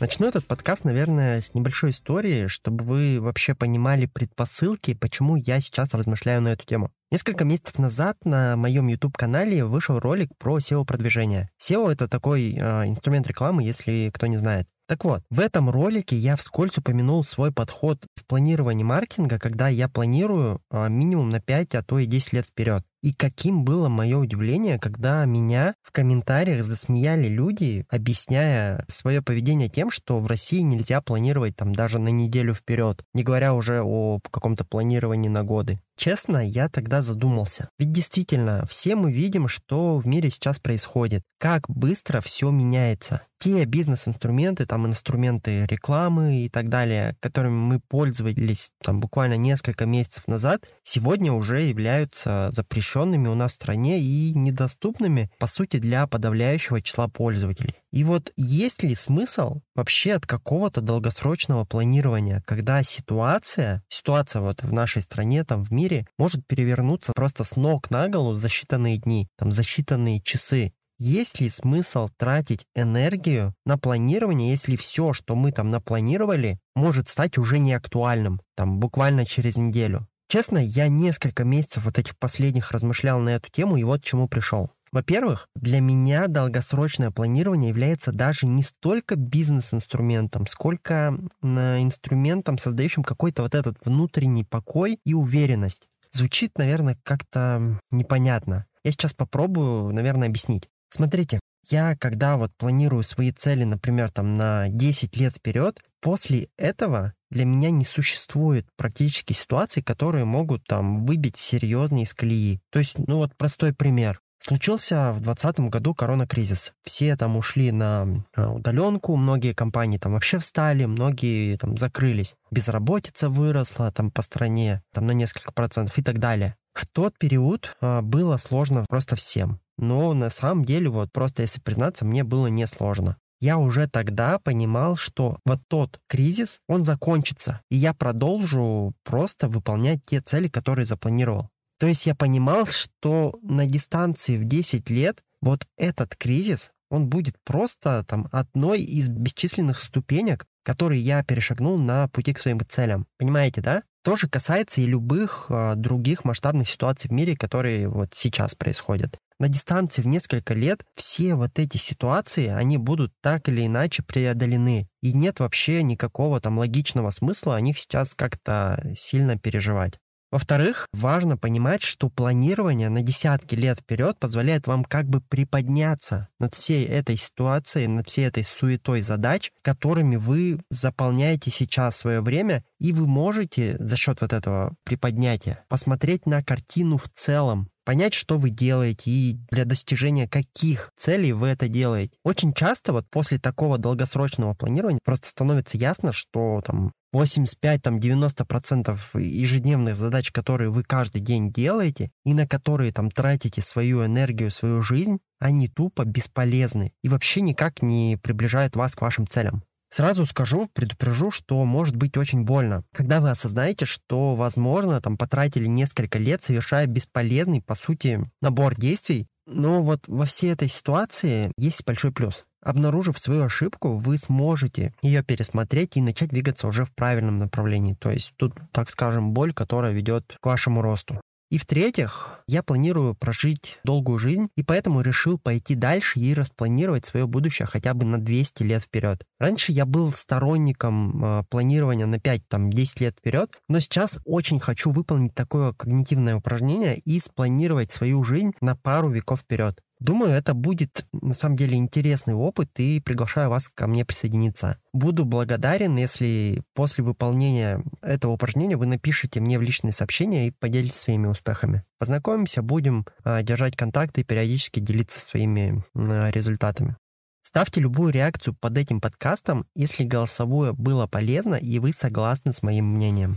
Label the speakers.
Speaker 1: Начну этот подкаст, наверное, с небольшой истории, чтобы вы вообще понимали предпосылки, почему я сейчас размышляю на эту тему. Несколько месяцев назад на моем YouTube-канале вышел ролик про SEO-продвижение. SEO — это такой э, инструмент рекламы, если кто не знает. Так вот, в этом ролике я вскользь упомянул свой подход в планировании маркетинга, когда я планирую а, минимум на 5, а то и 10 лет вперед. И каким было мое удивление, когда меня в комментариях засмеяли люди, объясняя свое поведение тем, что в России нельзя планировать там даже на неделю вперед, не говоря уже о каком-то планировании на годы. Честно, я тогда задумался. Ведь действительно, все мы видим, что в мире сейчас происходит, как быстро все меняется. Те бизнес-инструменты, там инструменты рекламы и так далее, которыми мы пользовались там буквально несколько месяцев назад, сегодня уже являются запрещенными запрещенными у нас в стране и недоступными, по сути, для подавляющего числа пользователей. И вот есть ли смысл вообще от какого-то долгосрочного планирования, когда ситуация, ситуация вот в нашей стране, там в мире, может перевернуться просто с ног на голову за считанные дни, там за считанные часы. Есть ли смысл тратить энергию на планирование, если все, что мы там напланировали, может стать уже неактуальным, там буквально через неделю? Честно, я несколько месяцев вот этих последних размышлял на эту тему и вот к чему пришел. Во-первых, для меня долгосрочное планирование является даже не столько бизнес-инструментом, сколько инструментом, создающим какой-то вот этот внутренний покой и уверенность. Звучит, наверное, как-то непонятно. Я сейчас попробую, наверное, объяснить. Смотрите, я когда вот планирую свои цели, например, там на 10 лет вперед, после этого для меня не существует практически ситуаций, которые могут там выбить серьезные из колеи. То есть, ну вот простой пример. Случился в 2020 году коронакризис. Все там ушли на удаленку, многие компании там вообще встали, многие там закрылись. Безработица выросла там по стране там на несколько процентов и так далее. В тот период а, было сложно просто всем. Но на самом деле, вот просто если признаться, мне было несложно я уже тогда понимал, что вот тот кризис, он закончится, и я продолжу просто выполнять те цели, которые запланировал. То есть я понимал, что на дистанции в 10 лет вот этот кризис, он будет просто там одной из бесчисленных ступенек, которые я перешагнул на пути к своим целям. Понимаете, да? Тоже касается и любых э, других масштабных ситуаций в мире, которые вот сейчас происходят на дистанции в несколько лет все вот эти ситуации, они будут так или иначе преодолены. И нет вообще никакого там логичного смысла о них сейчас как-то сильно переживать. Во-вторых, важно понимать, что планирование на десятки лет вперед позволяет вам как бы приподняться над всей этой ситуацией, над всей этой суетой задач, которыми вы заполняете сейчас свое время, и вы можете за счет вот этого приподнятия посмотреть на картину в целом, понять, что вы делаете и для достижения каких целей вы это делаете. Очень часто вот после такого долгосрочного планирования просто становится ясно, что там 85-90% ежедневных задач, которые вы каждый день делаете и на которые там тратите свою энергию, свою жизнь, они тупо бесполезны и вообще никак не приближают вас к вашим целям. Сразу скажу, предупрежу, что может быть очень больно, когда вы осознаете, что, возможно, там потратили несколько лет, совершая бесполезный, по сути, набор действий, но вот во всей этой ситуации есть большой плюс. Обнаружив свою ошибку, вы сможете ее пересмотреть и начать двигаться уже в правильном направлении. То есть тут, так скажем, боль, которая ведет к вашему росту. И в-третьих, я планирую прожить долгую жизнь, и поэтому решил пойти дальше и распланировать свое будущее хотя бы на 200 лет вперед. Раньше я был сторонником э, планирования на 5-10 лет вперед, но сейчас очень хочу выполнить такое когнитивное упражнение и спланировать свою жизнь на пару веков вперед. Думаю, это будет на самом деле интересный опыт и приглашаю вас ко мне присоединиться. Буду благодарен, если после выполнения этого упражнения вы напишите мне в личные сообщения и поделитесь своими успехами. Познакомимся, будем а, держать контакты и периодически делиться своими а, результатами. Ставьте любую реакцию под этим подкастом, если голосовое было полезно и вы согласны с моим мнением.